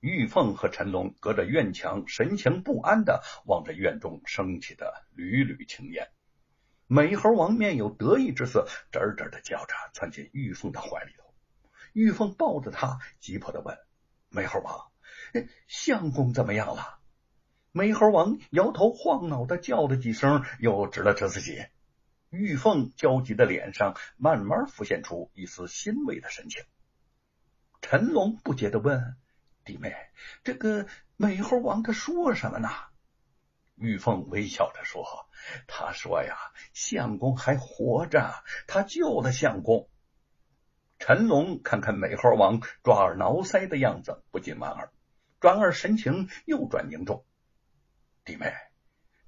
玉凤和陈龙隔着院墙，神情不安的望着院中升起的缕缕青烟。美猴王面有得意之色，吱吱的叫着窜进玉凤的怀里头。玉凤抱着他，急迫的问：“美猴王，相公怎么样了？”美猴王摇头晃脑的叫了几声，又指了指自己。玉凤焦急的脸上慢慢浮现出一丝欣慰的神情。陈龙不解的问：“弟妹，这个美猴王他说什么呢？”玉凤微笑着说：“他说呀，相公还活着，他救了相公。”陈龙看看美猴王抓耳挠腮的样子，不禁莞尔，转而神情又转凝重。弟妹，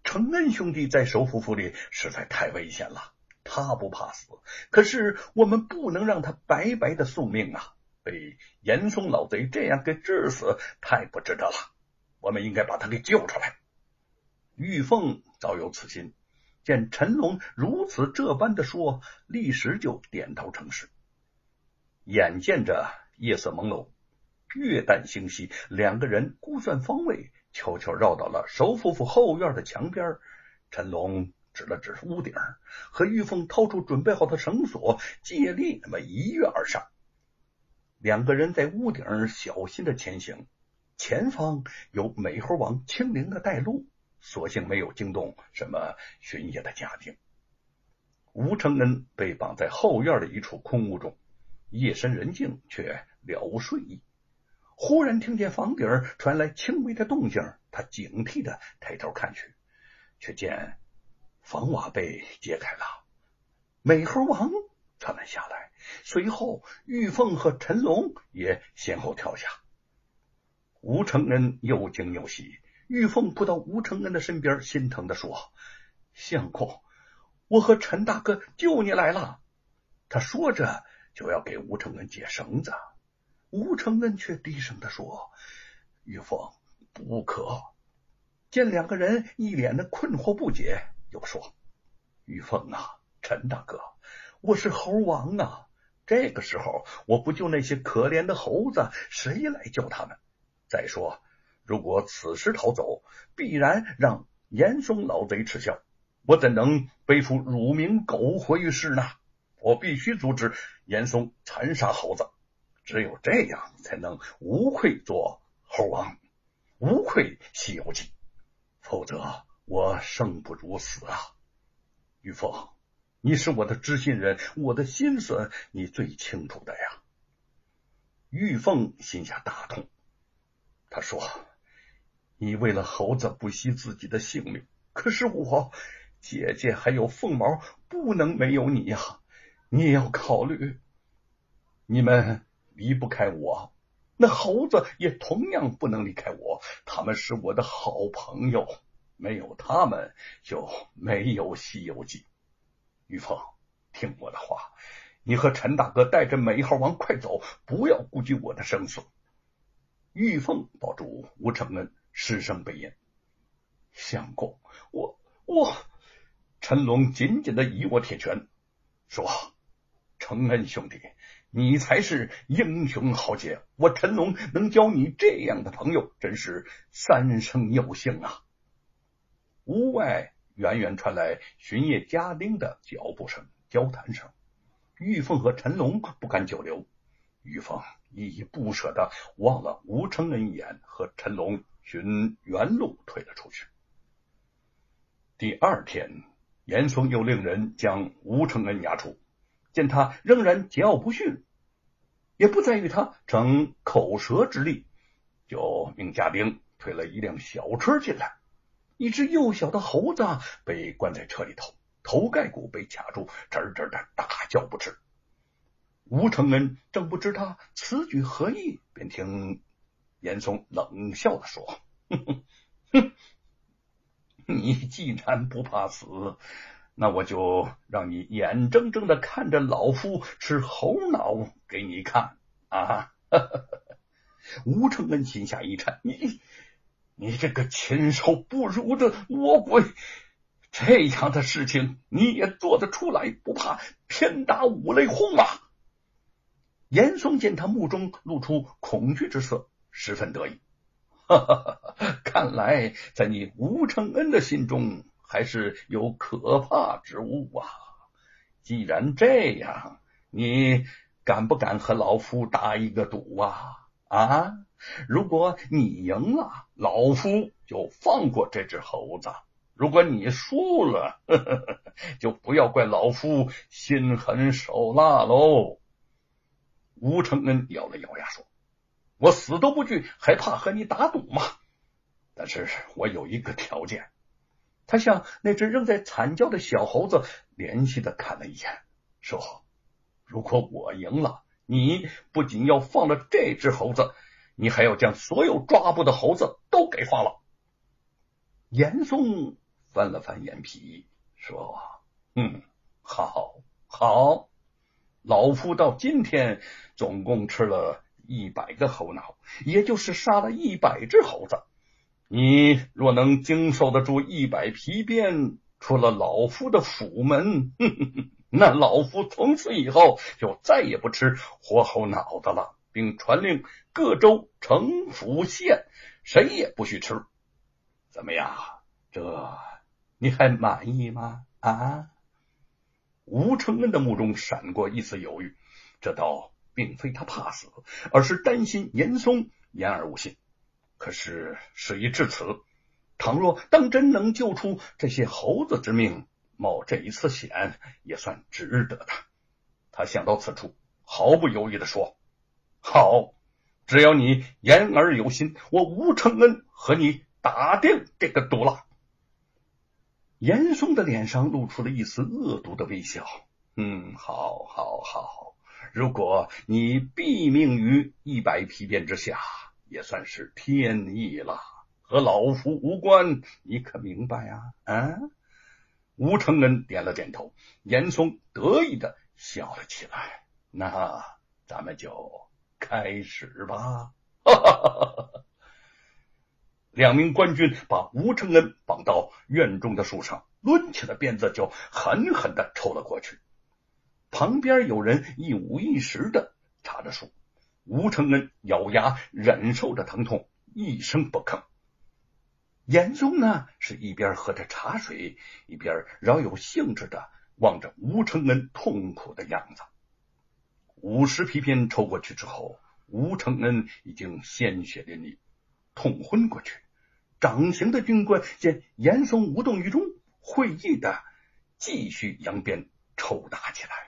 承恩兄弟在首府府里实在太危险了，他不怕死，可是我们不能让他白白的送命啊！被严嵩老贼这样给治死，太不值得了。我们应该把他给救出来。玉凤早有此心，见陈龙如此这般的说，立时就点头称是。眼见着夜色朦胧，月淡星稀，两个人估算方位，悄悄绕到了首府府后院的墙边。陈龙指了指屋顶，和玉凤掏出准备好的绳索，借力那么一跃而上。两个人在屋顶小心的前行，前方有美猴王轻灵的带路，所幸没有惊动什么巡夜的家丁。吴承恩被绑在后院的一处空屋中，夜深人静，却了无睡意。忽然听见房顶传来轻微的动静，他警惕的抬头看去，却见房瓦被揭开了，美猴王窜了下来。随后，玉凤和陈龙也先后跳下。吴承恩又惊又喜，玉凤扑到吴承恩的身边，心疼的说：“相公，我和陈大哥救你来了。”他说着就要给吴承恩解绳子，吴承恩却低声的说：“玉凤，不可。”见两个人一脸的困惑不解，又说：“玉凤啊，陈大哥，我是猴王啊。”这个时候，我不救那些可怜的猴子，谁来救他们？再说，如果此时逃走，必然让严嵩老贼耻笑，我怎能背负辱名苟活于世呢？我必须阻止严嵩残杀猴子，只有这样，才能无愧做猴王，无愧《西游记》，否则我生不如死啊！玉凤。你是我的知心人，我的心思你最清楚的呀。玉凤心下大痛，他说：“你为了猴子不惜自己的性命，可是我姐姐还有凤毛不能没有你呀！你也要考虑，你们离不开我，那猴子也同样不能离开我。他们是我的好朋友，没有他们就没有《西游记》。”玉凤，听我的话，你和陈大哥带着美猴王快走，不要顾及我的生死。玉凤抱住吴承恩，失声悲咽。相公，我我……陈龙紧紧的一握铁拳，说：“承恩兄弟，你才是英雄豪杰，我陈龙能交你这样的朋友，真是三生有幸啊！”屋外。远远传来巡夜家丁的脚步声、交谈声。玉凤和陈龙不敢久留，玉凤依依不舍的望了吴承恩一眼，和陈龙寻原路退了出去。第二天，严嵩又令人将吴承恩押出，见他仍然桀骜不驯，也不再与他逞口舌之力，就命家丁推了一辆小车进来。一只幼小的猴子被关在车里头，头盖骨被卡住，吱吱的大叫不止。吴承恩正不知他此举何意，便听严嵩冷笑的说：“哼哼哼，你既然不怕死，那我就让你眼睁睁的看着老夫吃猴脑给你看啊！” 吴承恩心下一颤，你。你这个禽兽不如的魔鬼，这样的事情你也做得出来？不怕天打五雷轰吗？严嵩见他目中露出恐惧之色，十分得意。看来在你吴承恩的心中还是有可怕之物啊！既然这样，你敢不敢和老夫打一个赌啊？啊！如果你赢了，老夫就放过这只猴子；如果你输了，呵呵呵就不要怪老夫心狠手辣喽。吴承恩咬了咬牙说：“我死都不惧，还怕和你打赌吗？但是我有一个条件。”他向那只仍在惨叫的小猴子怜惜的看了一眼，说：“如果我赢了，你不仅要放了这只猴子，你还要将所有抓捕的猴子都给放了。”严嵩翻了翻眼皮，说：“嗯，好，好。”老夫到今天总共吃了一百个猴脑，也就是杀了一百只猴子。你若能经受得住一百皮鞭，出了老夫的府门，那老夫从此以后就再也不吃活猴脑子了，并传令各州城府县，谁也不许吃。怎么样？这你还满意吗？啊？吴承恩的目中闪过一丝犹豫，这倒并非他怕死，而是担心严嵩言而无信。可是事已至此，倘若当真能救出这些猴子之命，冒这一次险也算值得的。他想到此处，毫不犹豫的说：“好，只要你言而有信，我吴承恩和你打定这个赌了。”严嵩的脸上露出了一丝恶毒的微笑。嗯，好，好，好。如果你毙命于一百皮鞭之下，也算是天意了，和老夫无关。你可明白啊？啊！吴承恩点了点头。严嵩得意的笑了起来。那咱们就开始吧。哈哈哈哈哈。两名官军把吴承恩绑到院中的树上，抡起了鞭子就狠狠的抽了过去。旁边有人一五一十的插着树，吴承恩咬牙忍受着疼痛，一声不吭。严嵩呢，是一边喝着茶水，一边饶有兴致的望着吴承恩痛苦的样子。五十皮鞭抽过去之后，吴承恩已经鲜血淋漓。痛昏过去，掌刑的军官见严嵩无动于衷，会意的继续扬鞭抽打起来。